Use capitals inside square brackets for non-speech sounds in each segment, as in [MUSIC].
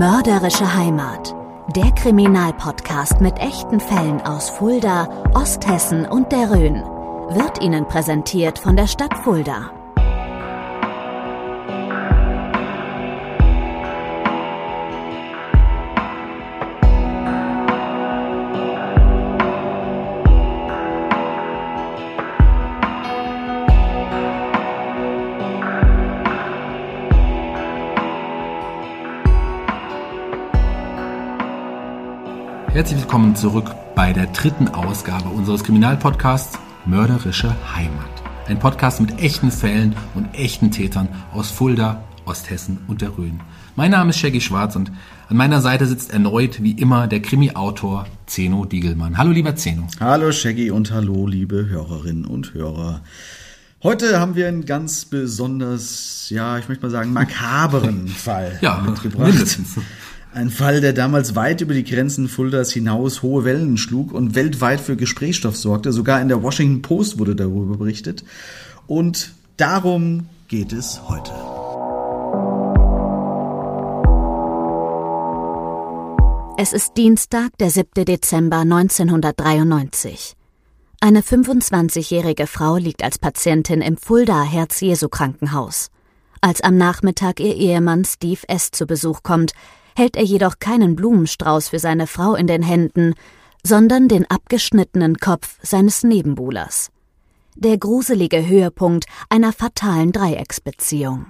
Mörderische Heimat. Der Kriminalpodcast mit echten Fällen aus Fulda, Osthessen und der Rhön wird Ihnen präsentiert von der Stadt Fulda. Herzlich willkommen zurück bei der dritten Ausgabe unseres Kriminalpodcasts Mörderische Heimat. Ein Podcast mit echten Fällen und echten Tätern aus Fulda, Osthessen und der Rhön. Mein Name ist Shaggy Schwarz und an meiner Seite sitzt erneut wie immer der Krimi-Autor Zeno Diegelmann. Hallo lieber Zeno. Hallo Shaggy und hallo liebe Hörerinnen und Hörer. Heute haben wir einen ganz besonders, ja, ich möchte mal sagen, makaberen [LAUGHS] Fall ja, mitgebracht. Mindestens. Ein Fall, der damals weit über die Grenzen Fuldas hinaus hohe Wellen schlug und weltweit für Gesprächsstoff sorgte. Sogar in der Washington Post wurde darüber berichtet. Und darum geht es heute. Es ist Dienstag, der 7. Dezember 1993. Eine 25-jährige Frau liegt als Patientin im Fulda Herz-Jesu-Krankenhaus. Als am Nachmittag ihr Ehemann Steve S. zu Besuch kommt, hält er jedoch keinen Blumenstrauß für seine Frau in den Händen, sondern den abgeschnittenen Kopf seines Nebenbuhlers. Der gruselige Höhepunkt einer fatalen Dreiecksbeziehung.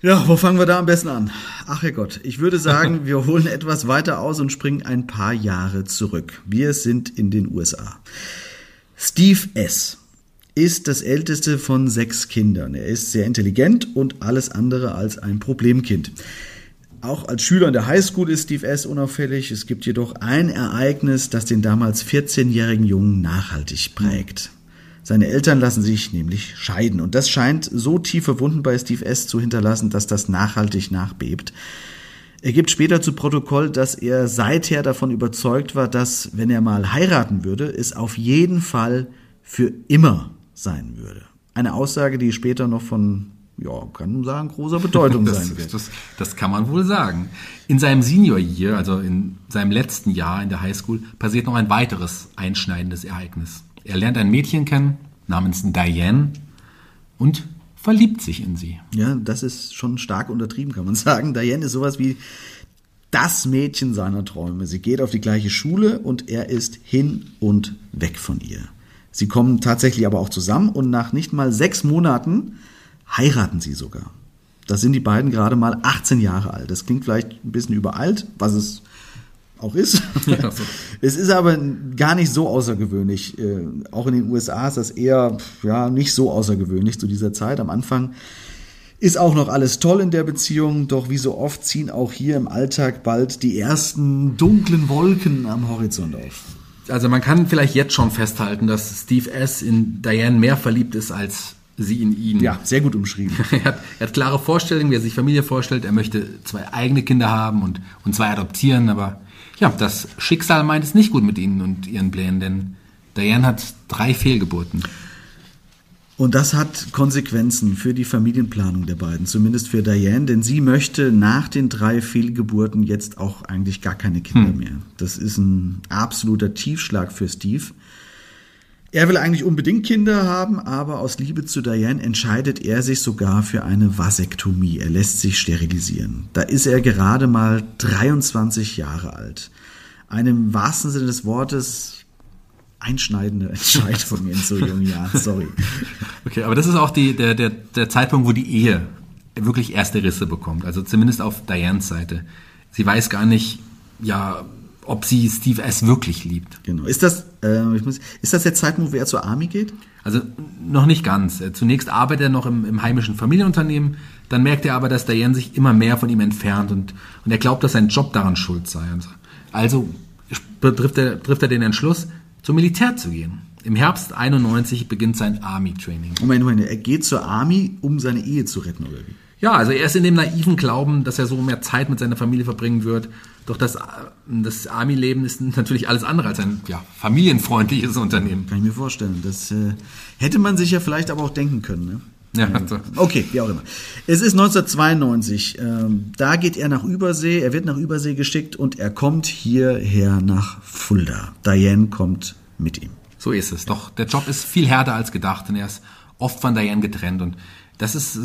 Ja, wo fangen wir da am besten an? Ach Herrgott, ich würde sagen, [LAUGHS] wir holen etwas weiter aus und springen ein paar Jahre zurück. Wir sind in den USA. Steve S. ist das älteste von sechs Kindern. Er ist sehr intelligent und alles andere als ein Problemkind. Auch als Schüler in der Highschool ist Steve S. unauffällig. Es gibt jedoch ein Ereignis, das den damals 14-jährigen Jungen nachhaltig prägt. Seine Eltern lassen sich nämlich scheiden. Und das scheint so tiefe Wunden bei Steve S. zu hinterlassen, dass das nachhaltig nachbebt. Er gibt später zu Protokoll, dass er seither davon überzeugt war, dass, wenn er mal heiraten würde, es auf jeden Fall für immer sein würde. Eine Aussage, die später noch von ja, kann man sagen, großer Bedeutung [LAUGHS] das, sein wird. Das, das, kann man wohl sagen. In seinem Senior Year, also in seinem letzten Jahr in der Highschool, passiert noch ein weiteres einschneidendes Ereignis. Er lernt ein Mädchen kennen namens Diane und verliebt sich in sie. Ja, das ist schon stark untertrieben, kann man [LAUGHS] sagen. Diane ist sowas wie das Mädchen seiner Träume. Sie geht auf die gleiche Schule und er ist hin und weg von ihr. Sie kommen tatsächlich aber auch zusammen und nach nicht mal sechs Monaten heiraten sie sogar. Da sind die beiden gerade mal 18 Jahre alt. Das klingt vielleicht ein bisschen überalt, was es auch ist. Ja, so. [LAUGHS] Es ist aber gar nicht so außergewöhnlich. Äh, auch in den USA ist das eher ja nicht so außergewöhnlich zu dieser Zeit. Am Anfang ist auch noch alles toll in der Beziehung, doch wie so oft ziehen auch hier im Alltag bald die ersten dunklen Wolken am Horizont auf. Also man kann vielleicht jetzt schon festhalten, dass Steve S. in Diane mehr verliebt ist als sie in ihn. Ja, sehr gut umschrieben. [LAUGHS] er, hat, er hat klare Vorstellungen, wie er sich Familie vorstellt. Er möchte zwei eigene Kinder haben und, und zwei adoptieren, aber ja, das Schicksal meint es nicht gut mit ihnen und ihren Plänen, denn Diane hat drei Fehlgeburten. Und das hat Konsequenzen für die Familienplanung der beiden, zumindest für Diane, denn sie möchte nach den drei Fehlgeburten jetzt auch eigentlich gar keine Kinder hm. mehr. Das ist ein absoluter Tiefschlag für Steve. Er will eigentlich unbedingt Kinder haben, aber aus Liebe zu Diane entscheidet er sich sogar für eine Vasektomie. Er lässt sich sterilisieren. Da ist er gerade mal 23 Jahre alt. Eine im wahrsten Sinne des Wortes einschneidende [LAUGHS] Entscheidung in so jungen Jahren. Sorry. [LAUGHS] Okay, aber das ist auch die, der, der, der Zeitpunkt, wo die Ehe wirklich erste Risse bekommt. Also zumindest auf Dianes Seite. Sie weiß gar nicht, ja, ob sie Steve S. wirklich liebt. Genau. Ist das, äh, muss, ist das der Zeitpunkt, wo er zur Army geht? Also noch nicht ganz. Äh, zunächst arbeitet er noch im, im heimischen Familienunternehmen, dann merkt er aber, dass Diane sich immer mehr von ihm entfernt und, und er glaubt, dass sein Job daran schuld sei. Also trifft er, trifft er den Entschluss, zum Militär zu gehen. Im Herbst 91 beginnt sein Army-Training. Moment, Moment, er geht zur Army, um seine Ehe zu retten, oder wie? Ja, also er ist in dem naiven Glauben, dass er so mehr Zeit mit seiner Familie verbringen wird. Doch das, das Army-Leben ist natürlich alles andere als ein ja, familienfreundliches Unternehmen. Kann ich mir vorstellen. Das äh, hätte man sich ja vielleicht aber auch denken können. Ne? Ja, also. Okay, wie auch immer. Es ist 1992. Ähm, da geht er nach Übersee. Er wird nach Übersee geschickt und er kommt hierher nach Fulda. Diane kommt mit ihm. So ist es. Doch der Job ist viel härter als gedacht und er ist oft von Diane getrennt und das ist,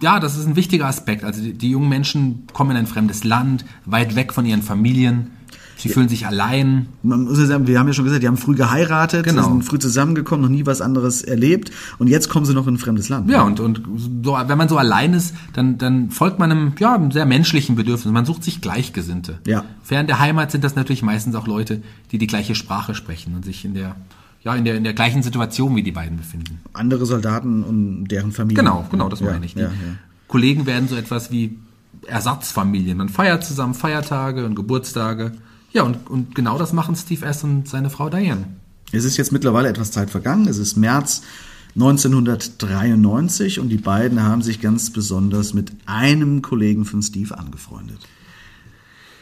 ja, das ist ein wichtiger Aspekt. Also die, die, jungen Menschen kommen in ein fremdes Land, weit weg von ihren Familien. Sie ja. fühlen sich allein. Man muss ja sagen, wir haben ja schon gesagt, die haben früh geheiratet, genau. sind früh zusammengekommen, noch nie was anderes erlebt und jetzt kommen sie noch in ein fremdes Land. Ja, und, und so, wenn man so allein ist, dann, dann folgt man einem, ja, einem sehr menschlichen Bedürfnis. Man sucht sich Gleichgesinnte. Ja. Fern der Heimat sind das natürlich meistens auch Leute, die die gleiche Sprache sprechen und sich in der ja, in der, in der gleichen Situation wie die beiden befinden. Andere Soldaten und deren Familien. Genau, genau, das meine ich. Die ja, ja. Kollegen werden so etwas wie Ersatzfamilien. Man feiert zusammen Feiertage und Geburtstage. Ja, und, und genau das machen Steve S. und seine Frau Diane. Es ist jetzt mittlerweile etwas Zeit vergangen. Es ist März 1993 und die beiden haben sich ganz besonders mit einem Kollegen von Steve angefreundet.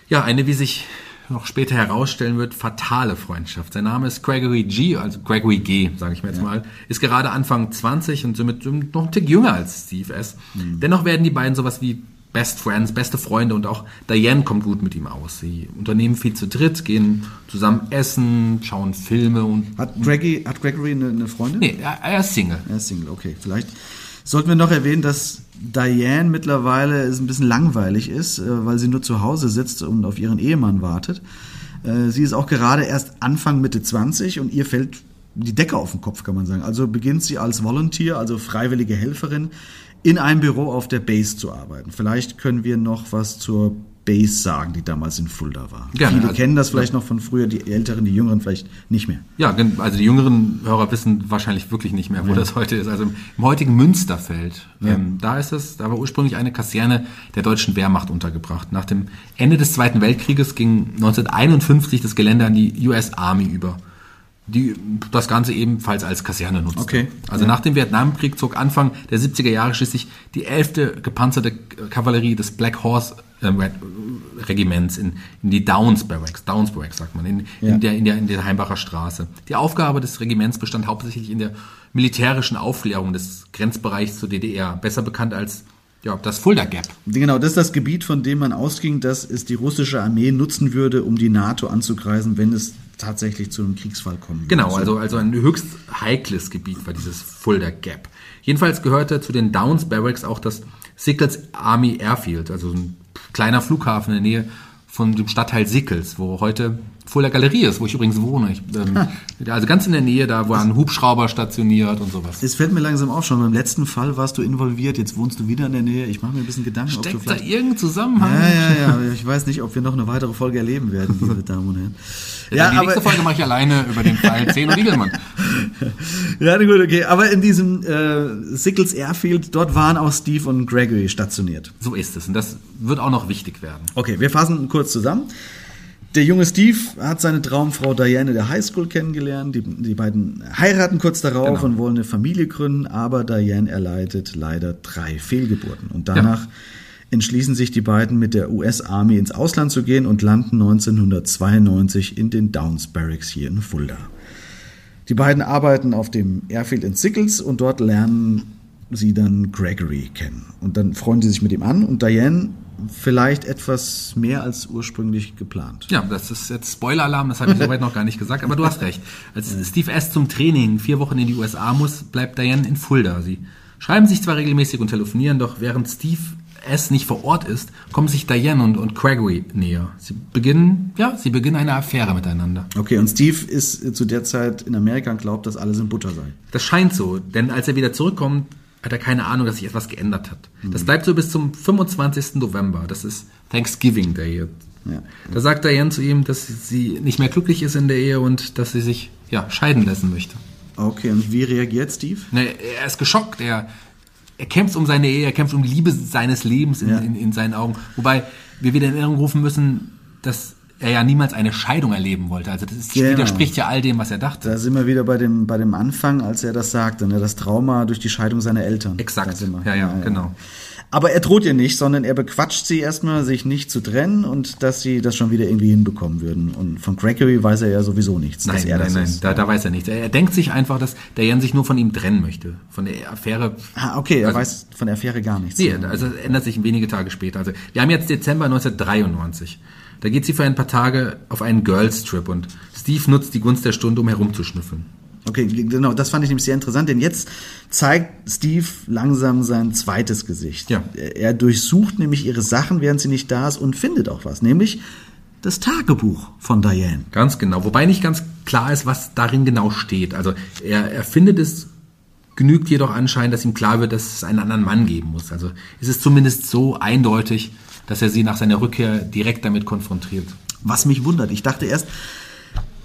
Ja, eine, wie sich noch später herausstellen wird, fatale Freundschaft. Sein Name ist Gregory G, also Gregory G, sage ich mir jetzt ja. mal, ist gerade Anfang 20 und somit noch ein Tick jünger als Steve S. Mhm. Dennoch werden die beiden sowas wie Best Friends, beste Freunde und auch Diane kommt gut mit ihm aus. Sie unternehmen viel zu dritt, gehen zusammen essen, schauen Filme und. Hat Gregory, hat Gregory eine, eine Freundin? Nee, er, er ist Single. Er ist Single, okay. Vielleicht sollten wir noch erwähnen, dass Diane mittlerweile ein bisschen langweilig ist, äh, weil sie nur zu Hause sitzt und auf ihren Ehemann wartet. Äh, sie ist auch gerade erst Anfang Mitte 20 und ihr fällt die Decke auf den Kopf, kann man sagen. Also beginnt sie als Volunteer, also freiwillige Helferin, in einem Büro auf der Base zu arbeiten. Vielleicht können wir noch was zur Base sagen, die damals in Fulda war. Gerne, Viele also, kennen das vielleicht ja. noch von früher, die Älteren, die Jüngeren vielleicht nicht mehr. Ja, also die jüngeren Hörer wissen wahrscheinlich wirklich nicht mehr, wo ja. das heute ist. Also im heutigen Münsterfeld, ja. ähm, da ist es, da war ursprünglich eine Kaserne der deutschen Wehrmacht untergebracht. Nach dem Ende des Zweiten Weltkrieges ging 1951 das Gelände an die US Army über die das Ganze ebenfalls als Kaserne nutzte. Okay. Also ja. nach dem Vietnamkrieg zog Anfang der 70er Jahre schließlich die 11. gepanzerte Kavallerie des Black Horse äh, Regiments in, in die Downs Barracks, Downs Barracks sagt man, in, ja. in, der, in, der, in der Heimbacher Straße. Die Aufgabe des Regiments bestand hauptsächlich in der militärischen Aufklärung des Grenzbereichs zur DDR, besser bekannt als ja, das Fulda Gap. Genau, das ist das Gebiet, von dem man ausging, dass es die russische Armee nutzen würde, um die NATO anzugreifen, wenn es tatsächlich zu einem Kriegsfall kommen. Genau, also, also ein höchst heikles Gebiet war dieses Fulda Gap. Jedenfalls gehörte zu den Downs Barracks auch das Sickles Army Airfield, also ein kleiner Flughafen in der Nähe von dem Stadtteil Sickels, wo heute vor der Galerie ist, wo ich übrigens wohne. Ich, ähm, also ganz in der Nähe, da war ein Hubschrauber stationiert und sowas. Es fällt mir langsam auf, schon beim letzten Fall warst du involviert, jetzt wohnst du wieder in der Nähe. Ich mache mir ein bisschen Gedanken, Steckt ob du vielleicht... da irgendein Zusammenhang? Ja, ja, ja. Ich weiß nicht, ob wir noch eine weitere Folge erleben werden, liebe Damen und Herren. Ja, die aber, nächste Folge mache ich alleine über den Fall Zehn und Riegelmann. [LAUGHS] ja, gut, okay. Aber in diesem äh, Sickles Airfield, dort waren auch Steve und Gregory stationiert. So ist es. Und das wird auch noch wichtig werden. Okay, wir fassen kurz zusammen. Der junge Steve hat seine Traumfrau Diane der Highschool kennengelernt. Die, die beiden heiraten kurz darauf genau. und wollen eine Familie gründen, aber Diane erleidet leider drei Fehlgeburten. Und danach ja. entschließen sich die beiden mit der US Army ins Ausland zu gehen und landen 1992 in den Downs Barracks hier in Fulda. Die beiden arbeiten auf dem Airfield in Sickles und dort lernen sie dann Gregory kennen. Und dann freuen sie sich mit ihm an und Diane vielleicht etwas mehr als ursprünglich geplant. Ja, das ist jetzt Spoiler-Alarm, das habe ich [LAUGHS] soweit noch gar nicht gesagt, aber du hast recht. Als Steve S. zum Training vier Wochen in die USA muss, bleibt Diane in Fulda. Sie schreiben sich zwar regelmäßig und telefonieren, doch während Steve S. nicht vor Ort ist, kommen sich Diane und, und Gregory näher. Sie beginnen, ja, sie beginnen eine Affäre miteinander. Okay, und Steve ist zu der Zeit in Amerika und glaubt, dass alles in Butter sei. Das scheint so, denn als er wieder zurückkommt, hat er keine Ahnung, dass sich etwas geändert hat. Das bleibt so bis zum 25. November. Das ist Thanksgiving Day. Ja. Da sagt Diane zu ihm, dass sie nicht mehr glücklich ist in der Ehe und dass sie sich ja, scheiden lassen möchte. Okay, und wie reagiert Steve? Ne, er ist geschockt. Er, er kämpft um seine Ehe, er kämpft um die Liebe seines Lebens in, Ja. in, in seinen Augen. Wobei wir wieder in Erinnerung rufen müssen, dass er ja niemals eine Scheidung erleben wollte. Also das ist, Genau. widerspricht ja all dem, was er dachte. Da sind wir wieder bei dem, bei dem Anfang, als er das sagte, ne? das Trauma durch die Scheidung seiner Eltern. Exakt. Wir. Ja, ja, genau. Aber er droht ihr nicht, sondern er bequatscht sie erstmal, sich nicht zu trennen und dass sie das schon wieder irgendwie hinbekommen würden. Und von Gregory weiß er ja sowieso nichts. Nein, er nein, nein, ist. da, da weiß er nichts. Er, er denkt sich einfach, dass Diane sich nur von ihm trennen möchte. Von der Affäre. Ah, okay, er Also- weiß von der Affäre gar nichts. Nee, also es ändert sich wenige Tage später. Also wir haben jetzt Dezember 1993. Da geht sie für ein paar Tage auf einen Girls Trip und Steve nutzt die Gunst der Stunde, um herumzuschnüffeln. Okay, genau, das fand ich nämlich sehr interessant, denn jetzt zeigt Steve langsam sein zweites Gesicht. Ja. Er er durchsucht nämlich ihre Sachen, während sie nicht da ist und findet auch was, nämlich das Tagebuch von Diane. Ganz genau. Wobei nicht ganz klar ist, was darin genau steht. Also er, er findet es, genügt jedoch anscheinend, dass ihm klar wird, dass es einen anderen Mann geben muss. Also es ist zumindest so eindeutig, dass er sie nach seiner Rückkehr direkt damit konfrontiert. Was mich wundert, ich dachte erst,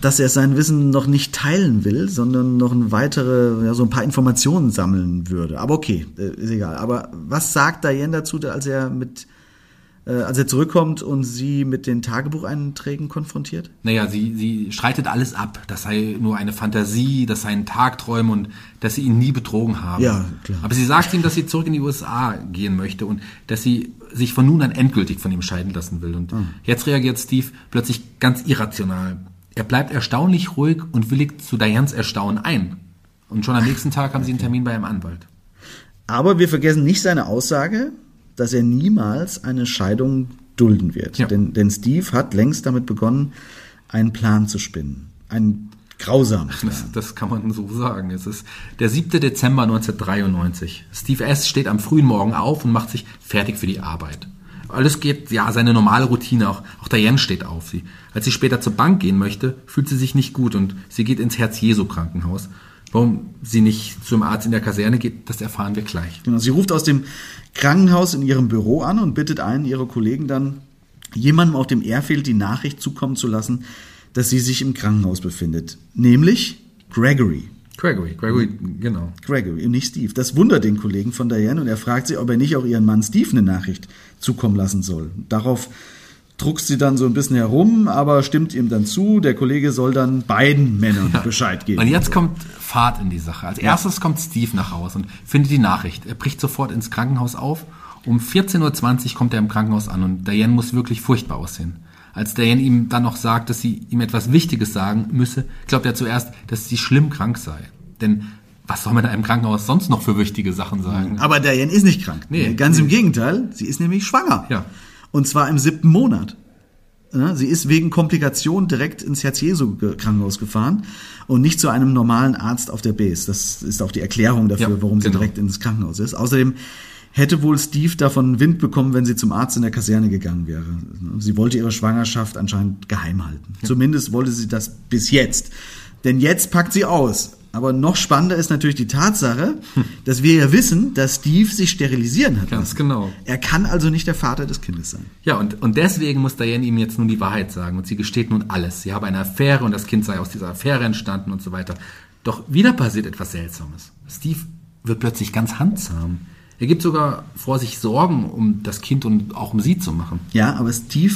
dass er sein Wissen noch nicht teilen will, sondern noch ein weitere, ja, so ein paar Informationen sammeln würde. Aber okay, äh, ist egal. Aber was sagt Diane dazu, als er mit, äh, als er zurückkommt und sie mit den Tagebucheinträgen konfrontiert? Naja, sie, sie streitet alles ab. Das sei nur eine Fantasie, das seien Tagträume und dass sie ihn nie betrogen haben. Ja, klar. Aber sie sagt ihm, dass sie zurück in die USA gehen möchte und dass sie sich von nun an endgültig von ihm scheiden lassen will. Und jetzt reagiert Steve plötzlich ganz irrational. Er bleibt erstaunlich ruhig und willigt zu Dianes Erstaunen ein. Und schon am nächsten Tag haben sie einen Termin bei einem Anwalt. Aber wir vergessen nicht seine Aussage, dass er niemals eine Scheidung dulden wird. Ja. Denn, denn Steve hat längst damit begonnen, einen Plan zu spinnen. Einen grausamen Plan. Das, das kann man so sagen. Es ist der 7. Dezember 1993. Steve S. steht am frühen Morgen auf und macht sich fertig für die Arbeit. Alles geht, ja, seine normale Routine. Auch, auch Diane steht auf. Sie, als sie später zur Bank gehen möchte, fühlt sie sich nicht gut und sie geht ins Herz-Jesu-Krankenhaus. Warum sie nicht zum Arzt in der Kaserne geht, das erfahren wir gleich. Genau, sie ruft aus dem Krankenhaus in ihrem Büro an und bittet einen ihrer Kollegen dann, jemandem auf dem Airfield die Nachricht zukommen zu lassen, dass sie sich im Krankenhaus befindet. Nämlich Gregory. Gregory, Gregory, genau. Gregory und nicht Steve. Das wundert den Kollegen von Diane und er fragt sie, ob er nicht auch ihren Mann Steve eine Nachricht zukommen lassen soll. Darauf druckst sie dann so ein bisschen herum, aber stimmt ihm dann zu. Der Kollege soll dann beiden Männern Bescheid geben. Und jetzt kommt Fahrt in die Sache. Als erstes kommt Steve nach Hause und findet die Nachricht. Er bricht sofort ins Krankenhaus auf. Um 14.20 Uhr kommt er im Krankenhaus an und Diane muss wirklich furchtbar aussehen. Als Diane ihm dann noch sagt, dass sie ihm etwas Wichtiges sagen müsse, glaubt er zuerst, dass sie schlimm krank sei. Denn was soll man da im Krankenhaus sonst noch für wichtige Sachen sagen? Aber Diane ist nicht krank. Nee. Ganz im Gegenteil, sie ist nämlich schwanger. Ja. Und zwar im siebten Monat. Sie ist wegen Komplikationen direkt ins Herz-Jesu-Krankenhaus gefahren und nicht zu einem normalen Arzt auf der Base. Das ist auch die Erklärung dafür, Ja, warum sie genau. direkt ins Krankenhaus ist. Außerdem hätte wohl Steve davon Wind bekommen, wenn sie zum Arzt in der Kaserne gegangen wäre. Sie wollte ihre Schwangerschaft anscheinend geheim halten. Zumindest wollte sie das bis jetzt. Denn jetzt packt sie aus. Aber noch spannender ist natürlich die Tatsache, dass wir ja wissen, dass Steve sich sterilisieren hat. Ganz lassen. genau. Er kann also nicht der Vater des Kindes sein. Ja, und, und deswegen muss Diane ihm jetzt nun die Wahrheit sagen. Und sie gesteht nun alles. Sie habe eine Affäre und das Kind sei aus dieser Affäre entstanden und so weiter. Doch wieder passiert etwas Seltsames. Steve wird plötzlich ganz handsam. Er gibt sogar vor, sich Sorgen um das Kind und auch um sie zu machen. Ja, aber Steve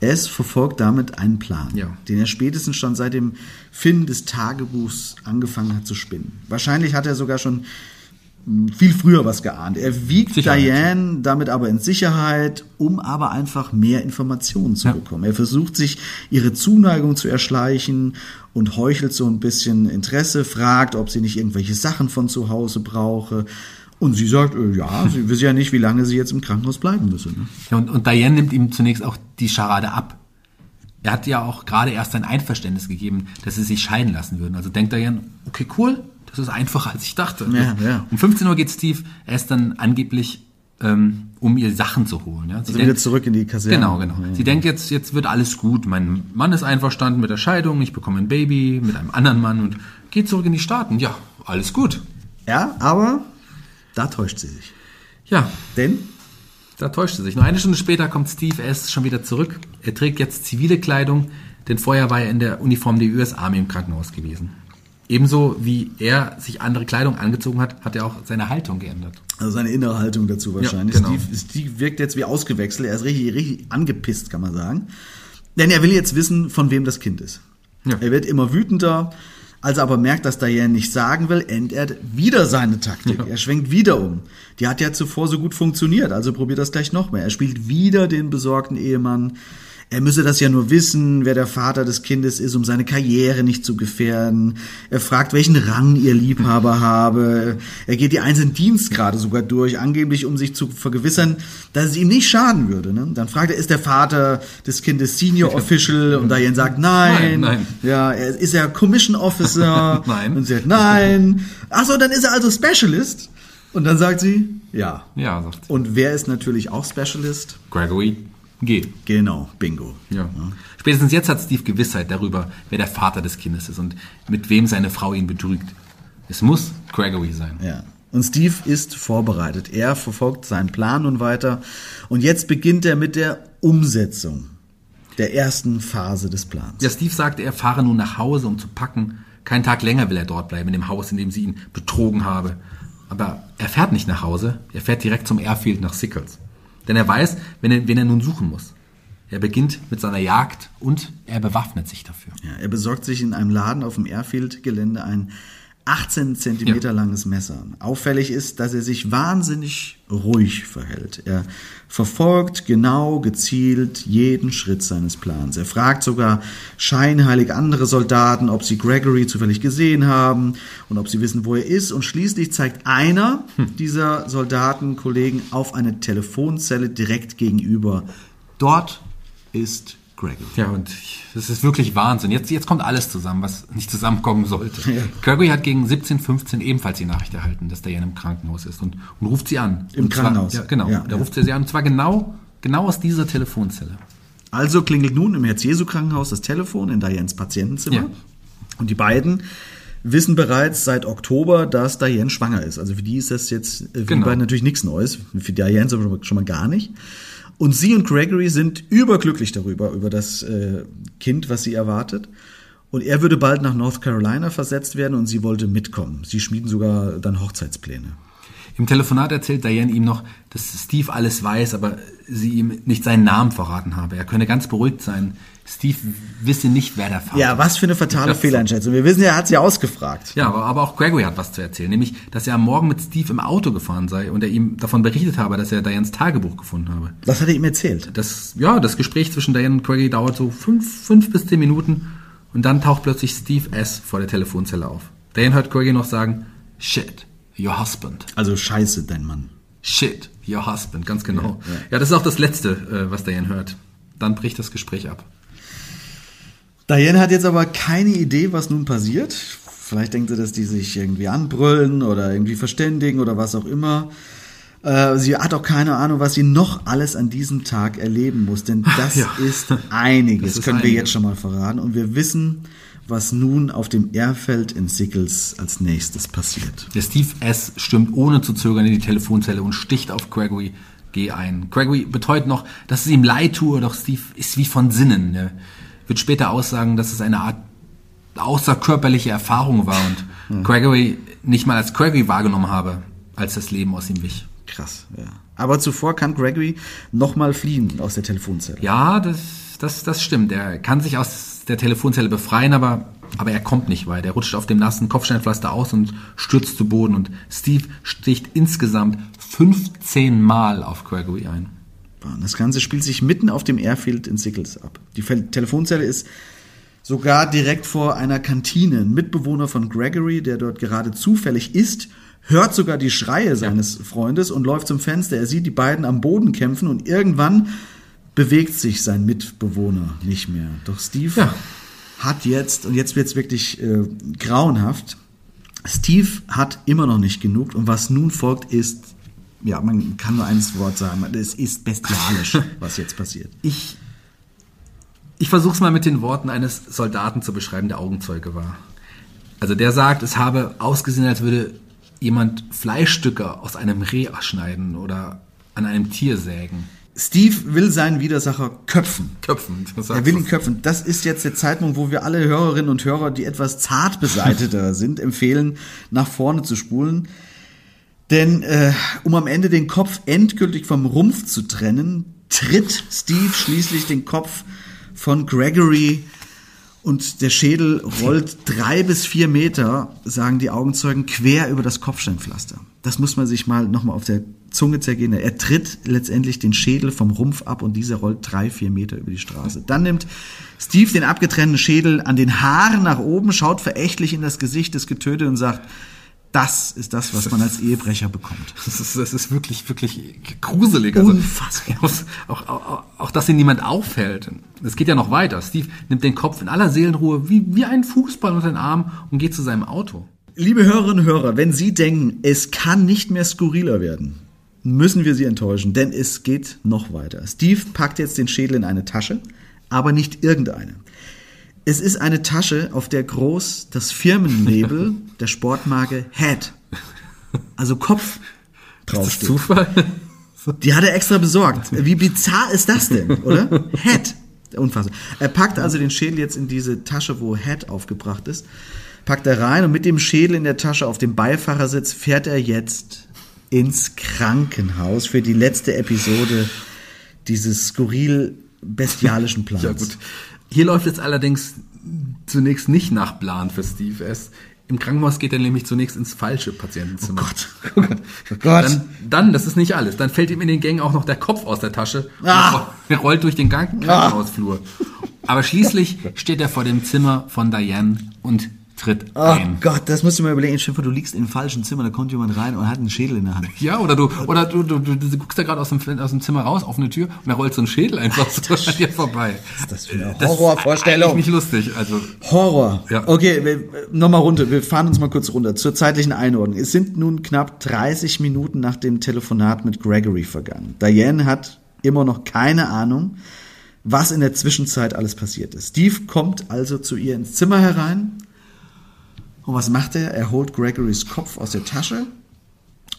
S. verfolgt damit einen Plan, Ja. den er spätestens schon seit dem Finden des Tagebuchs angefangen hat zu spinnen. Wahrscheinlich hat er sogar schon viel früher was geahnt. Er wiegt Sicherheit. Diane damit aber in Sicherheit, um aber einfach mehr Informationen zu Ja. bekommen. Er versucht sich ihre Zuneigung zu erschleichen und heuchelt so ein bisschen Interesse, fragt, ob sie nicht irgendwelche Sachen von zu Hause brauche. Und sie sagt, äh, ja, sie wissen ja nicht, wie lange sie jetzt im Krankenhaus bleiben müsse. Ne? Ja, und, und Diane nimmt ihm zunächst auch die Scharade ab. Er hat ja auch gerade erst sein Einverständnis gegeben, dass sie sich scheiden lassen würden. Also denkt Diane, okay, cool, das ist einfacher, als ich dachte. Ja, ja. Um 15 Uhr geht Steve, er ist dann angeblich, ähm, um ihr Sachen zu holen. Ja. Sie Also wieder zurück in die Kaserne. Genau, genau. Sie denkt jetzt, jetzt wird alles gut. Mein Mann ist einverstanden mit der Scheidung, ich bekomme ein Baby mit einem anderen Mann und geht zurück in die Staaten. Ja, alles gut. Ja, aber da täuscht sie sich. Ja, Denn Da täuscht er sich. Nur eine Stunde später kommt Steve S. schon wieder zurück. Er trägt jetzt zivile Kleidung, denn vorher war er in der Uniform der US Army im Krankenhaus gewesen. Ebenso wie er sich andere Kleidung angezogen hat, hat er auch seine Haltung geändert. Also seine innere Haltung dazu wahrscheinlich. genau. Steve, Steve wirkt jetzt wie ausgewechselt. Er ist richtig, richtig angepisst, kann man sagen. Denn er will jetzt wissen, von wem das Kind ist. Ja. Er wird immer wütender. Als er aber merkt, dass Diane nicht sagen will, ändert er wieder seine Taktik. Er schwenkt wieder um. Die hat ja zuvor so gut funktioniert, also probiert das gleich noch mehr. Er spielt wieder den besorgten Ehemann. Er müsse das ja nur wissen, wer der Vater des Kindes ist, um seine Karriere nicht zu gefährden. Er fragt, welchen Rang ihr Liebhaber habe. Er geht die einzelnen Dienstgrade sogar durch, angeblich um sich zu vergewissern, dass es ihm nicht schaden würde. Ne? Dann fragt er, ist der Vater des Kindes Senior Official? Und Diane sagt, nein. Nein, nein. Ja, ist er Commission Officer? [LAUGHS] Nein. Und sie sagt, nein. Ach so, dann ist er also Specialist. Und dann sagt sie, ja. Ja, sagt sie. Und wer ist natürlich auch Specialist? Gregory G. Genau, bingo. Ja. Spätestens jetzt hat Steve Gewissheit darüber, wer der Vater des Kindes ist und mit wem seine Frau ihn betrügt. Es muss Gregory sein. Ja. Und Steve ist vorbereitet. Er verfolgt seinen Plan nun weiter. Und jetzt beginnt er mit der Umsetzung der ersten Phase des Plans. Ja, Steve sagte, er fahre nun nach Hause, um zu packen. Keinen Tag länger will er dort bleiben, in dem Haus, in dem sie ihn betrogen habe. Aber er fährt nicht nach Hause, er fährt direkt zum Airfield nach Sickles. Denn er weiß, wen er, wen er nun suchen muss. Er beginnt mit seiner Jagd und er bewaffnet sich dafür. Ja, er besorgt sich in einem Laden auf dem Airfield-Gelände ein 18 Zentimeter Ja. langes Messer. Auffällig ist, dass er sich wahnsinnig ruhig verhält. Er verfolgt genau gezielt jeden Schritt seines Plans. Er fragt sogar scheinheilig andere Soldaten, ob sie Gregory zufällig gesehen haben und ob sie wissen, wo er ist. Und schließlich zeigt einer dieser Soldatenkollegen auf eine Telefonzelle direkt gegenüber. Dort ist Gregory. Ja, und das ist wirklich Wahnsinn. Jetzt, jetzt kommt alles zusammen, was nicht zusammenkommen sollte. Gregory hat gegen 17.15 ebenfalls die Nachricht erhalten, dass Diane im Krankenhaus ist und, und ruft sie an. Im und zwar, Krankenhaus. Ja, genau. Ja, da ja. ruft er sie an und zwar genau, genau aus dieser Telefonzelle. Also klingelt nun im Herz-Jesu-Krankenhaus das Telefon in Dianes Patientenzimmer. Ja. Und die beiden wissen bereits seit Oktober, dass Diane schwanger ist. Also für die ist das jetzt äh, für die Genau. beiden natürlich nichts Neues. Für Diane schon mal gar nicht. Und sie und Gregory sind überglücklich darüber, über das äh, Kind, was sie erwartet. Und er würde bald nach North Carolina versetzt werden und sie wollte mitkommen. Sie schmieden sogar dann Hochzeitspläne. Im Telefonat erzählt Diane ihm noch, dass Steve alles weiß, aber sie ihm nicht seinen Namen verraten habe. Er könne ganz beruhigt sein. Steve wisse nicht, wer der Vater Ja, was für eine fatale Ja. Fehleinschätzung. Wir wissen ja, er hat sie ausgefragt. Ja, aber, auch Gregory hat was zu erzählen, nämlich, dass er am Morgen mit Steve im Auto gefahren sei und er ihm davon berichtet habe, dass er Dianes Tagebuch gefunden habe. Was hat er ihm erzählt? Das, ja, das Gespräch zwischen Diane und Gregory dauert so fünf, fünf bis zehn Minuten und dann taucht plötzlich Steve S. vor der Telefonzelle auf. Diane hört Gregory noch sagen, shit, your husband. Also scheiße, dein Mann. Shit, your husband, ganz genau. Ja, ja. das ist auch das Letzte, äh, was Diane hört. Dann bricht das Gespräch ab. Diane hat jetzt aber keine Idee, was nun passiert. Vielleicht denkt sie, dass die sich irgendwie anbrüllen oder irgendwie verständigen oder was auch immer. Äh, Sie hat auch keine Ahnung, was sie noch alles an diesem Tag erleben muss, denn das Ja. ist einiges, Das ist können wir einiges. jetzt schon mal verraten. Und wir wissen, was nun auf dem Airfeld in Sickles als nächstes passiert. Der Steve S. stürmt ohne zu zögern in die Telefonzelle und sticht auf Gregory G. ein. Gregory beteuert noch, dass es ihm leid tue, doch Steve ist wie von Sinnen. Er wird später aussagen, dass es eine Art außerkörperliche Erfahrung war und Gregory nicht mal als Gregory wahrgenommen habe, als das Leben aus ihm wich. Krass, ja. Aber zuvor kann Gregory nochmal fliehen aus der Telefonzelle. Ja, das, das, das stimmt. Er kann sich aus der Telefonzelle befreien, aber, aber er kommt nicht weit. Er rutscht auf dem nassen Kopfsteinpflaster aus und stürzt zu Boden. Und Steve sticht insgesamt 15 Mal auf Gregory ein. Das Ganze spielt sich mitten auf dem Airfield in Sickles ab. Die Telefonzelle ist sogar direkt vor einer Kantine. Ein Mitbewohner von Gregory, der dort gerade zufällig ist, hört sogar die Schreie seines Freundes und läuft zum Fenster. Er sieht die beiden am Boden kämpfen und irgendwann bewegt sich sein Mitbewohner nicht mehr. Doch Steve ja. hat jetzt, und jetzt wird es wirklich äh, grauenhaft, Steve hat immer noch nicht genug und was nun folgt ist, ja, man kann nur eines Wort sagen, es ist bestialisch, [LAUGHS] was jetzt passiert. Ich ich versuche es mal mit den Worten eines Soldaten zu beschreiben, der Augenzeuge war. Also der sagt, es habe ausgesehen, als würde jemand Fleischstücke aus einem Reh schneiden oder an einem Tier sägen. Steve will seinen Widersacher köpfen. Köpfen. Er will ihn köpfen. Das ist jetzt der Zeitpunkt, wo wir alle Hörerinnen und Hörer, die etwas zart beseiteter [LAUGHS] sind, empfehlen, nach vorne zu spulen. Denn äh, um am Ende den Kopf endgültig vom Rumpf zu trennen, tritt Steve schließlich den Kopf von Gregory und der Schädel rollt drei bis vier Meter, sagen die Augenzeugen, quer über das Kopfsteinpflaster. Das muss man sich mal nochmal auf der Zunge zergehen. Er tritt letztendlich den Schädel vom Rumpf ab und dieser rollt drei, vier Meter über die Straße. Dann nimmt Steve den abgetrennten Schädel an den Haaren nach oben, schaut verächtlich in das Gesicht des Getöteten und sagt, das ist das, was man als Ehebrecher bekommt. [LAUGHS] Das ist, das ist wirklich, wirklich gruselig. Also, Unfassbar. [LAUGHS] Auch, auch, auch, dass ihn niemand auffällt. Es geht ja noch weiter. Steve nimmt den Kopf in aller Seelenruhe wie, wie ein Fußball unter den Arm und geht zu seinem Auto. Liebe Hörerinnen und Hörer, wenn Sie denken, es kann nicht mehr skurriler werden, müssen wir Sie enttäuschen, denn es geht noch weiter. Steve packt jetzt den Schädel in eine Tasche, aber nicht irgendeine. Es ist eine Tasche, auf der groß das Firmenlabel [LAUGHS] der Sportmarke Head, also Kopf, draufsteht. Ist Zufall? Die hat er extra besorgt. Wie bizarr ist das denn, oder? Head. Unfassbar. Er packt also den Schädel jetzt in diese Tasche, wo Head aufgebracht ist, packt er rein und mit dem Schädel in der Tasche auf dem Beifahrersitz fährt er jetzt ins Krankenhaus für die letzte Episode dieses skurril bestialischen Plans. Ja, gut. Hier läuft es allerdings zunächst nicht nach Plan für Steve S. Im Krankenhaus geht er nämlich zunächst ins falsche Patientenzimmer. Oh Gott. Oh Gott. Oh Gott. Dann, dann, das ist nicht alles, dann fällt ihm in den Gängen auch noch der Kopf aus der Tasche ah. er rollt durch den Krankenhausflur. Ah. Aber schließlich steht er vor dem Zimmer von Diane und tritt oh ein. Gott, das musst du mal überlegen. Stell du liegst im falschen Zimmer, da kommt jemand rein und hat einen Schädel in der Hand. Ja, oder du, oder du, du, du, du guckst da gerade aus dem, aus dem Zimmer raus auf eine Tür und da rollt so ein Schädel einfach so an dir vorbei. Was ist das für eine Horrorvorstellung? Das ist nicht lustig, also. Horror. Ja. Okay, nochmal runter. Wir fahren uns mal kurz runter. Zur zeitlichen Einordnung. Es sind nun knapp 30 Minuten nach dem Telefonat mit Gregory vergangen. Diane hat immer noch keine Ahnung, was in der Zwischenzeit alles passiert ist. Steve kommt also zu ihr ins Zimmer herein, und was macht er? Er holt Gregorys Kopf aus der Tasche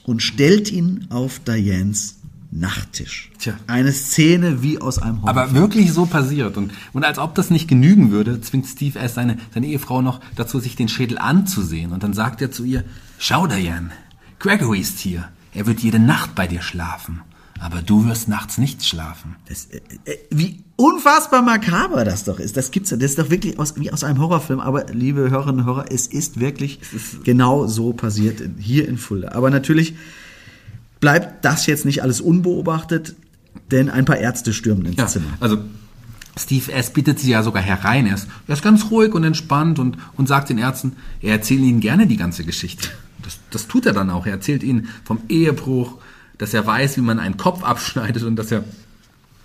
und stellt ihn auf Dianes Nachttisch. Tja. Eine Szene wie aus einem Horror. Aber wirklich so passiert. Und, und als ob das nicht genügen würde, zwingt Steve erst seine, seine Ehefrau noch dazu, sich den Schädel anzusehen. Und dann sagt er zu ihr, schau Diane, Gregory ist hier. Er wird jede Nacht bei dir schlafen. Aber du wirst nachts nicht schlafen. Das, äh, äh, wie unfassbar makaber das doch ist. Das gibt's ja. Das ist doch wirklich aus, wie aus einem Horrorfilm. Aber liebe Hörerinnen und Hörer, es ist wirklich genau so passiert hier in Fulda. Aber natürlich bleibt das jetzt nicht alles unbeobachtet, denn ein paar Ärzte stürmen ins ja, Zimmer. Also Steve S. bittet sie ja sogar herein. Er ist, er ist ganz ruhig und entspannt und, und sagt den Ärzten, er erzählt ihnen gerne die ganze Geschichte. Das, das tut er dann auch. Er erzählt ihnen vom Ehebruch, dass er weiß, wie man einen Kopf abschneidet und dass er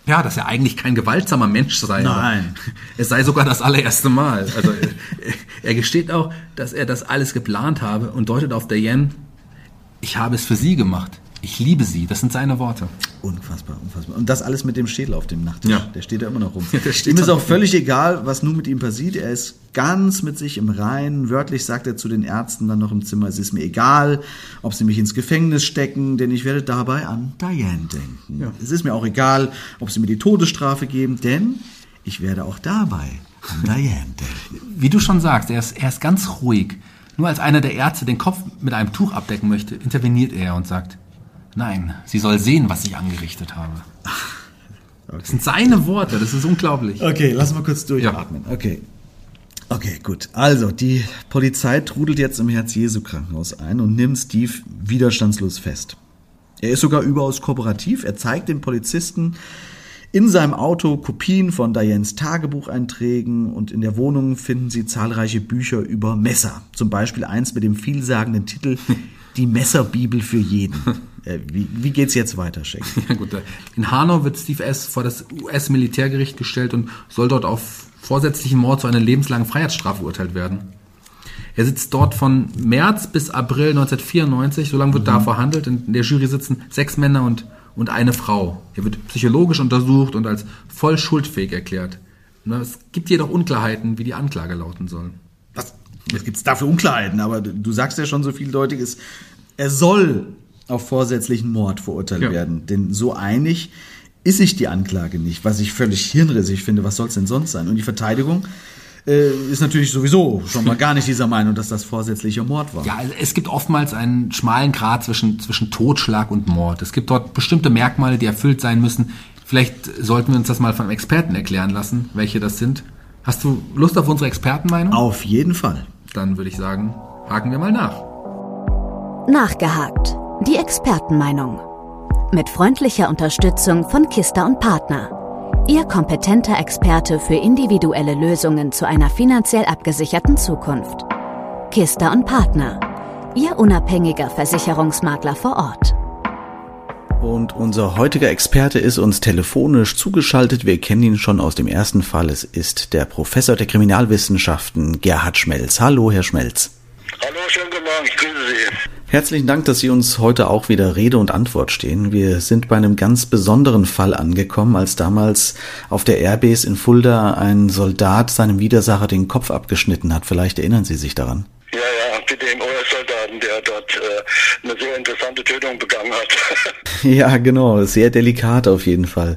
ja, dass er eigentlich kein gewaltsamer Mensch sei. Nein. Es sei sogar das allererste Mal. Also er gesteht auch, dass er das alles geplant habe und deutet auf Diane, ich habe es für sie gemacht. Ich liebe sie. Das sind seine Worte. Unfassbar, unfassbar. Und das alles mit dem Schädel auf dem Nachttisch. Ja. Der steht da immer noch rum. [LAUGHS] Ja, ihm ist auch völlig egal, was nun mit ihm passiert. Er ist ganz mit sich im Reinen. Wörtlich sagt er zu den Ärzten dann noch im Zimmer, es ist mir egal, ob sie mich ins Gefängnis stecken, denn ich werde dabei an Diane denken. Ja. Es ist mir auch egal, ob sie mir die Todesstrafe geben, denn ich werde auch dabei an Diane denken. Wie du schon sagst, er ist, er ist ganz ruhig. Nur als einer der Ärzte den Kopf mit einem Tuch abdecken möchte, interveniert er und sagt, Nein, sie soll sehen, was ich angerichtet habe. Okay. Das sind seine Worte, das ist unglaublich. Okay, lass mal kurz durchatmen. Ja. Okay. Okay, gut. Also, die Polizei trudelt jetzt im Herz-Jesu-Krankenhaus ein und nimmt Steve widerstandslos fest. Er ist sogar überaus kooperativ. Er zeigt den Polizisten in seinem Auto Kopien von Dianes Tagebucheinträgen und in der Wohnung finden sie zahlreiche Bücher über Messer. Zum Beispiel eins mit dem vielsagenden Titel [LAUGHS] Die Messerbibel für jeden. Äh, wie, wie geht's jetzt weiter, Schenk? [LAUGHS] Ja, gut. In Hanau wird Steve S. vor das US-Militärgericht gestellt und soll dort auf vorsätzlichen Mord zu einer lebenslangen Freiheitsstrafe verurteilt werden. Er sitzt dort von März bis April 1994, so lange wird mhm. da verhandelt. In der Jury sitzen sechs Männer und, und eine Frau. Er wird psychologisch untersucht und als voll schuldfähig erklärt. Es gibt jedoch Unklarheiten, wie die Anklage lauten soll. Was? Was gibt's da für Unklarheiten? Aber du sagst ja schon so vieldeutiges. Er soll auf vorsätzlichen Mord verurteilt ja. werden. Denn so einig ist sich die Anklage nicht, was ich völlig hirnrissig finde. Was soll es denn sonst sein? Und die Verteidigung äh, ist natürlich sowieso schon mal gar nicht dieser Meinung, dass das vorsätzlicher Mord war. Ja, also es gibt oftmals einen schmalen Grad zwischen, zwischen Totschlag und Mord. Es gibt dort bestimmte Merkmale, die erfüllt sein müssen. Vielleicht sollten wir uns das mal von einem Experten erklären lassen, welche das sind. Hast du Lust auf unsere Expertenmeinung? Auf jeden Fall. Dann würde ich sagen, haken wir mal nach. Nachgehakt. Die Expertenmeinung. Mit freundlicher Unterstützung von Kista und Partner. Ihr kompetenter Experte für individuelle Lösungen zu einer finanziell abgesicherten Zukunft. Kista und Partner. Ihr unabhängiger Versicherungsmakler vor Ort. Und unser heutiger Experte ist uns telefonisch zugeschaltet. Wir kennen ihn schon aus dem ersten Fall. Es ist der Professor der Kriminalwissenschaften Gerhard Schmelz. Hallo, Herr Schmelz. Hallo, schönen guten Morgen, ich grüße Sie. Herzlichen Dank, dass Sie uns heute auch wieder Rede und Antwort stehen. Wir sind bei einem ganz besonderen Fall angekommen, als damals auf der Airbase in Fulda ein Soldat seinem Widersacher den Kopf abgeschnitten hat. Vielleicht erinnern Sie sich daran. Ja, ja, mit dem US-Soldaten, der dort äh, eine sehr interessante Tötung begangen hat. [LAUGHS] ja, genau, sehr delikat auf jeden Fall.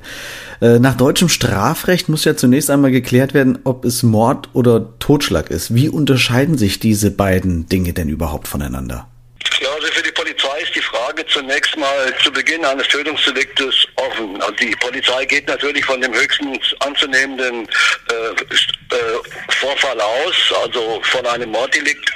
Äh, nach deutschem Strafrecht muss ja zunächst einmal geklärt werden, ob es Mord oder Totschlag ist. Wie unterscheiden sich diese beiden Dinge denn überhaupt voneinander? Also für die Polizei ist die Frage zunächst mal zu Beginn eines Tötungsdeliktes offen. Also die Polizei geht natürlich von dem höchstens anzunehmenden äh, äh, Vorfall aus, also von einem Morddelikt.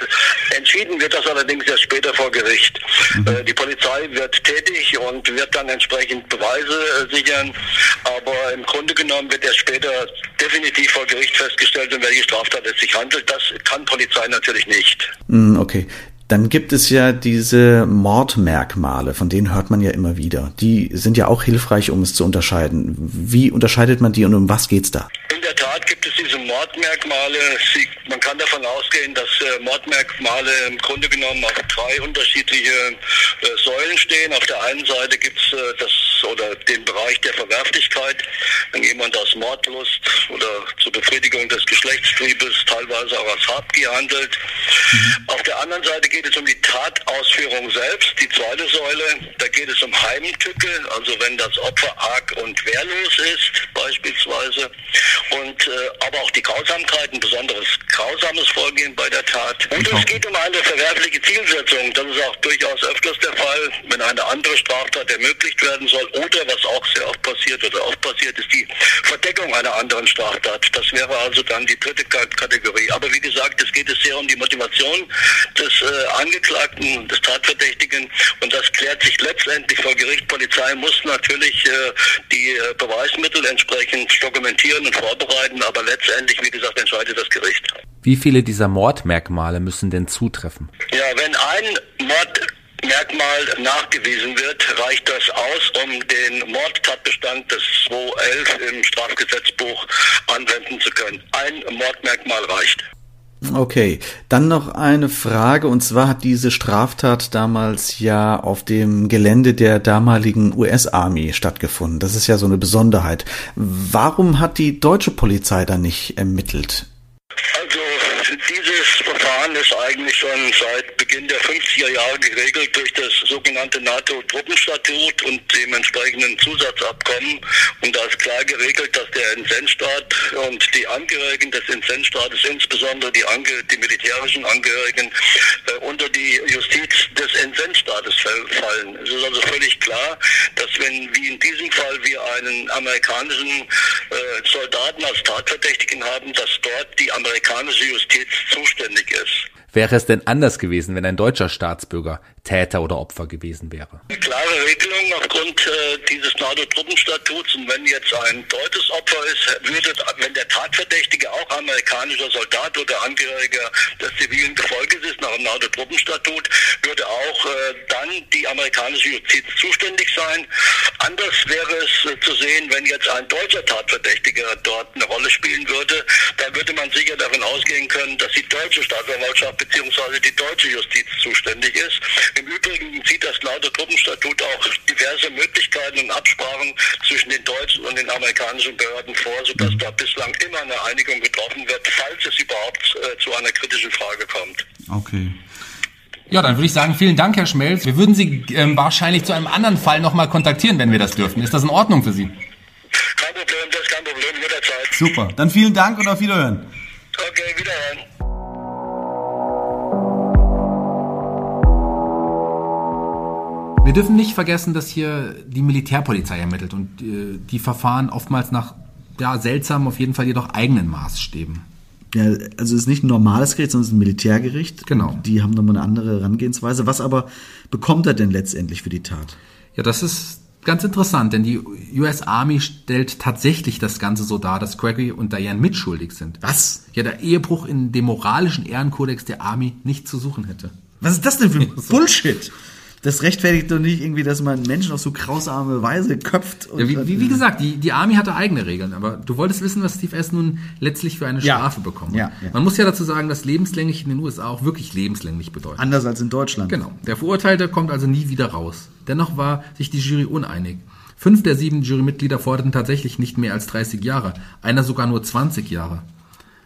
Entschieden wird das allerdings erst später vor Gericht. Mhm. Äh, die Polizei wird tätig und wird dann entsprechend Beweise äh, sichern, aber im Grunde genommen wird erst später definitiv vor Gericht festgestellt, um welche Straftat es sich handelt. Das kann Polizei natürlich nicht. Mhm, okay. Dann gibt es ja diese Mordmerkmale, von denen hört man ja immer wieder. Die sind ja auch hilfreich, um es zu unterscheiden. Wie unterscheidet man die und um was geht's da? In der Tat gibt es diese Mordmerkmale. Sie, man kann davon ausgehen, dass äh, Mordmerkmale im Grunde genommen auf drei unterschiedliche äh, Säulen stehen. Auf der einen Seite gibt es äh, das oder den Bereich der Verwerflichkeit, wenn jemand aus Mordlust oder zur Befriedigung des Geschlechtstriebes teilweise auch als Habgier handelt. Mhm. Auf der anderen Seite geht es um die Tatausführung selbst, die zweite Säule. Da geht es um Heimtücke, also wenn das Opfer arg und wehrlos ist beispielsweise. Und äh, aber auch die Grausamkeit, ein besonderes grausames Vorgehen bei der Tat. Und es geht um eine verwerfliche Zielsetzung. Das ist auch durchaus öfters der Fall, wenn eine andere Straftat ermöglicht werden soll oder was auch sehr oft passiert oder oft passiert ist, die Verdeckung einer anderen Straftat. Das wäre also dann die dritte Kategorie. Aber wie gesagt, es geht es sehr um die Motivation des äh, Angeklagten, des Tatverdächtigen und das klärt sich letztendlich vor Gericht. Polizei muss natürlich äh, die äh, Beweismittel entsprechend dokumentieren und vorbereiten, aber letztendlich, wie gesagt, entscheidet das Gericht. Wie viele dieser Mordmerkmale müssen denn zutreffen? Ja, wenn ein Mord Merkmal nachgewiesen wird, reicht das aus, um den Mordtatbestand des 211 im Strafgesetzbuch anwenden zu können. Ein Mordmerkmal reicht. Okay, dann noch eine Frage und zwar hat diese Straftat damals ja auf dem Gelände der damaligen US-Army stattgefunden. Das ist ja so eine Besonderheit. Warum hat die deutsche Polizei da nicht ermittelt? Also dieses Verfahren ist eigentlich schon seit Beginn der 50er Jahre geregelt durch das sogenannte NATO-Truppenstatut und dem entsprechenden Zusatzabkommen. Und da ist klar geregelt, dass der Inzentstaat und die Angehörigen des Inzentstaates, insbesondere die, Ange die militärischen Angehörigen, äh, unter die Justiz des Inzentstaates fallen. Es ist also völlig klar, dass wenn, wie in diesem Fall, wir einen amerikanischen äh, Soldaten als Tatverdächtigen haben, dass dort die amerikanische Justiz zuständig ist. Wäre es denn anders gewesen, wenn ein deutscher Staatsbürger Täter oder Opfer gewesen wäre? Eine klare Regelung aufgrund äh, dieses NATO-Truppenstatuts. Und wenn jetzt ein deutsches Opfer ist, würde, wenn der Tatverdächtige auch amerikanischer Soldat oder Angehöriger des zivilen Gefolges ist, nach dem NATO-Truppenstatut, würde auch äh, dann die amerikanische Justiz zuständig sein. Anders wäre es äh, zu sehen, wenn jetzt ein deutscher Tatverdächtiger dort eine Rolle spielen würde man sicher davon ausgehen können, dass die deutsche Staatsanwaltschaft bzw. die deutsche Justiz zuständig ist. Im Übrigen sieht das laute Truppenstatut auch diverse Möglichkeiten und Absprachen zwischen den deutschen und den amerikanischen Behörden vor, sodass da bislang immer eine Einigung getroffen wird, falls es überhaupt äh, zu einer kritischen Frage kommt. Okay. Ja, dann würde ich sagen, vielen Dank, Herr Schmelz. Wir würden Sie ähm, wahrscheinlich zu einem anderen Fall nochmal kontaktieren, wenn wir das dürfen. Ist das in Ordnung für Sie? Kein Problem. Super. Dann vielen Dank und auf Wiederhören. Okay, wiederhören. Wir dürfen nicht vergessen, dass hier die Militärpolizei ermittelt und äh, die Verfahren oftmals nach ja, seltsamen, auf jeden Fall jedoch eigenen Maßstäben. Ja, also es ist nicht ein normales Gericht, sondern es ist ein Militärgericht. Genau. Die haben nochmal eine andere Herangehensweise. Was aber bekommt er denn letztendlich für die Tat? Ja, das ist ganz interessant, denn die US Army stellt tatsächlich das Ganze so dar, dass Gregory und Diane mitschuldig sind. Was? Ja, der Ehebruch in dem moralischen Ehrenkodex der Army nicht zu suchen hätte. Was ist das denn für ein [LAUGHS] Bullshit? Das rechtfertigt doch nicht irgendwie, dass man Menschen auf so grausame Weise köpft. Und Ja, wie, wie, wie gesagt, die, die Army hatte eigene Regeln, aber du wolltest wissen, was Steve S. nun letztlich für eine Ja. Strafe bekommt. Ja, ja. Man muss ja dazu sagen, dass lebenslänglich in den USA auch wirklich lebenslänglich bedeutet. Anders als in Deutschland. Genau. Der Verurteilte kommt also nie wieder raus. Dennoch war sich die Jury uneinig. Fünf der sieben Jurymitglieder forderten tatsächlich nicht mehr als 30 Jahre, einer sogar nur 20 Jahre.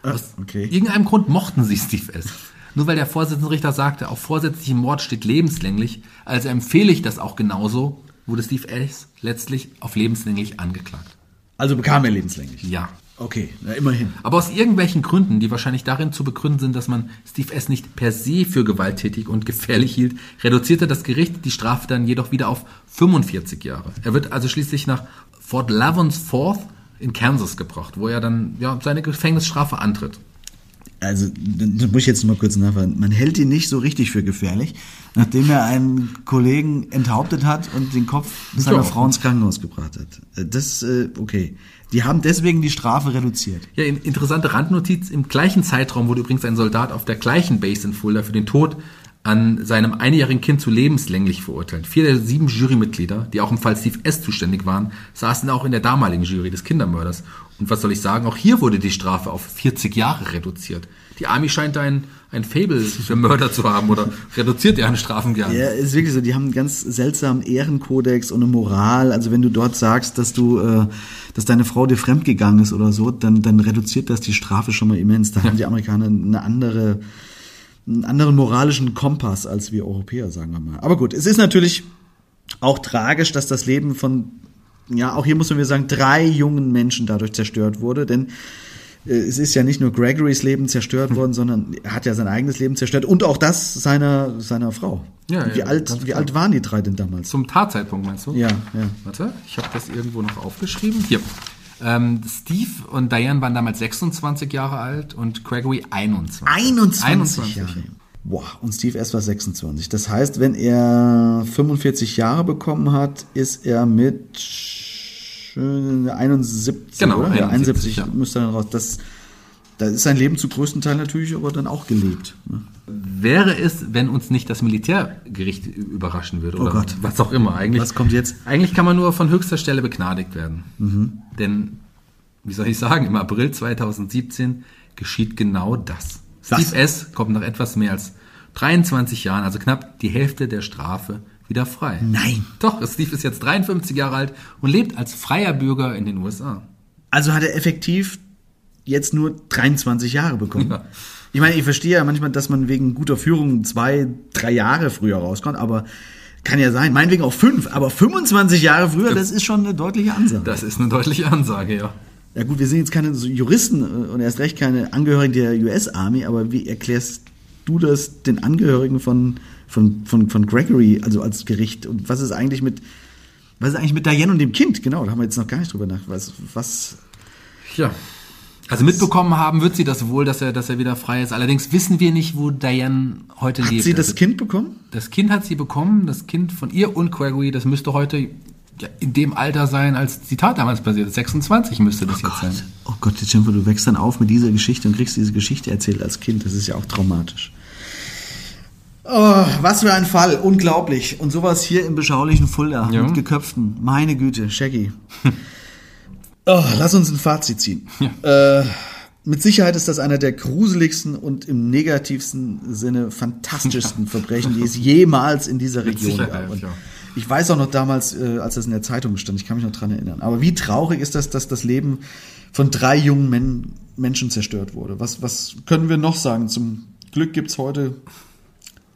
Aus okay. irgendeinem Grund mochten sie Steve S. Nur weil der Vorsitzende Richter sagte, auf vorsätzlichem Mord steht lebenslänglich, also empfehle ich das auch genauso, wurde Steve S. letztlich auf lebenslänglich angeklagt. Also bekam er lebenslänglich. Ja. Okay, na, immerhin. Aber aus irgendwelchen Gründen, die wahrscheinlich darin zu begründen sind, dass man Steve S. nicht per se für gewalttätig und gefährlich hielt, reduzierte das Gericht die Strafe dann jedoch wieder auf 45 Jahre. Er wird also schließlich nach Fort Lavons Fourth in Kansas gebracht, wo er dann ja, seine Gefängnisstrafe antritt. Also, das muss ich jetzt mal kurz nachfragen. Man hält ihn nicht so richtig für gefährlich, nachdem er einen Kollegen enthauptet hat und den Kopf seiner Ja. Frau ins Krankenhaus gebracht hat. Das, äh, okay. Die haben deswegen die Strafe reduziert. Ja, in- interessante Randnotiz. Im gleichen Zeitraum wurde übrigens ein Soldat auf der gleichen Base in Fulda für den Tod an seinem einjährigen Kind zu lebenslänglich verurteilt. Vier der sieben Jurymitglieder, die auch im Fall Steve S. zuständig waren, saßen auch in der damaligen Jury des Kindermörders. Und was soll ich sagen, auch hier wurde die Strafe auf 40 Jahre reduziert. Die Army scheint ein, ein Fable für Mörder zu haben oder reduziert deren Strafen gerne. Ja, ist wirklich so. Die haben einen ganz seltsamen Ehrenkodex und eine Moral. Also wenn du dort sagst, dass du, äh, dass deine Frau dir fremdgegangen ist oder so, dann, dann reduziert das die Strafe schon mal immens. Da haben die Amerikaner eine andere, einen anderen moralischen Kompass als wir Europäer, sagen wir mal. Aber gut, es ist natürlich auch tragisch, dass das Leben von, ja, auch hier muss man wieder sagen, drei jungen Menschen dadurch zerstört wurde, denn äh, es ist ja nicht nur Gregorys Leben zerstört [LAUGHS] worden, sondern er hat ja sein eigenes Leben zerstört und auch das seiner, seiner Frau. Ja, wie ja, alt, wie alt waren die drei denn damals? Zum Tatzeitpunkt meinst du? Ja, ja. Warte, ich habe das irgendwo noch aufgeschrieben. Hier. Ähm, Steve und Diane waren damals 26 Jahre alt und Gregory 21. 21, 21 Jahre. Boah, und Steve S. war 26. Das heißt, wenn er 45 Jahre bekommen hat, ist er mit äh, 71. Genau, oder? Ja, 71, 71 ja. müsste dann raus. Das, da ist sein Leben zu größten Teil natürlich aber dann auch gelebt. ne? Wäre es, wenn uns nicht das Militärgericht überraschen würde oder Oh Gott. was auch immer. Eigentlich, Was kommt jetzt? Eigentlich kann man nur von höchster Stelle begnadigt werden. Mhm. Denn, wie soll ich sagen, im April 2017 geschieht genau das. Was? Steve S. kommt nach etwas mehr als 23 Jahren, also knapp die Hälfte der Strafe, wieder frei. Nein. Doch, Steve ist jetzt 53 Jahre alt und lebt als freier Bürger in den USA. Also hat er effektiv jetzt nur 23 Jahre bekommen. Ja. Ich meine, ich verstehe ja manchmal, dass man wegen guter Führung zwei, drei Jahre früher rauskommt, aber kann ja sein, meinetwegen auch fünf, aber 25 Jahre früher, das ist schon eine deutliche Ansage. Das ist eine deutliche Ansage, ja. Ja gut, wir sind jetzt keine Juristen äh, und erst recht keine Angehörigen der US Army, aber wie erklärst du das den Angehörigen von, von, von, von Gregory, also als Gericht? Und was ist eigentlich mit, was ist eigentlich mit Diane und dem Kind? Genau, da haben wir jetzt noch gar nicht drüber nach. Was, was, Ja. Also mitbekommen haben wird sie das wohl, dass er, dass er wieder frei ist. Allerdings wissen wir nicht, wo Diane heute Hat lebt. sie das also, Kind bekommen? das Kind hat sie bekommen, das Kind von ihr und Gregory, das müsste heute ja, in dem Alter sein, als die Tat damals passiert ist. 26 müsste das jetzt sein. Oh Gott, Jennifer, du wächst dann auf mit dieser Geschichte und kriegst diese Geschichte erzählt als Kind. Das ist ja auch traumatisch. Oh, was für ein Fall. Unglaublich. Und sowas hier im beschaulichen Fulda Ja. mit geköpften. Meine Güte, Shaggy. [LAUGHS] oh, lass uns ein Fazit ziehen. Äh, mit Sicherheit ist das einer der gruseligsten und im negativsten Sinne fantastischsten [LAUGHS] Verbrechen, die es jemals in dieser Region gab. Und ja. Ich weiß auch noch damals, äh, als das in der Zeitung stand, ich kann mich noch dran erinnern. Aber wie traurig ist das, dass das Leben von drei jungen Men Menschen zerstört wurde? Was, was können wir noch sagen? Zum Glück gibt's heute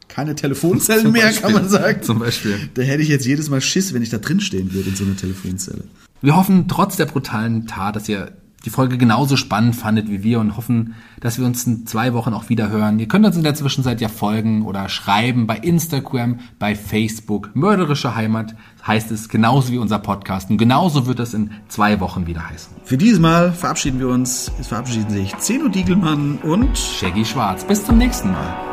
keine Telefonzellen [LAUGHS] mehr, Beispiel. kann man sagen. Zum Beispiel. Da hätte ich jetzt jedes Mal Schiss, wenn ich da drin stehen würde in so einer Telefonzelle. Wir hoffen trotz der brutalen Tat, dass ihr die Folge genauso spannend fandet wie wir und hoffen, dass wir uns in zwei Wochen auch wieder hören. Ihr könnt uns in der Zwischenzeit ja folgen oder schreiben bei Instagram, bei Facebook. Mörderische Heimat heißt es genauso wie unser Podcast und genauso wird es in zwei Wochen wieder heißen. Für dieses Mal verabschieden wir uns. Es verabschieden sich Zeno Diegelmann und Shaggy Schwarz. Bis zum nächsten Mal.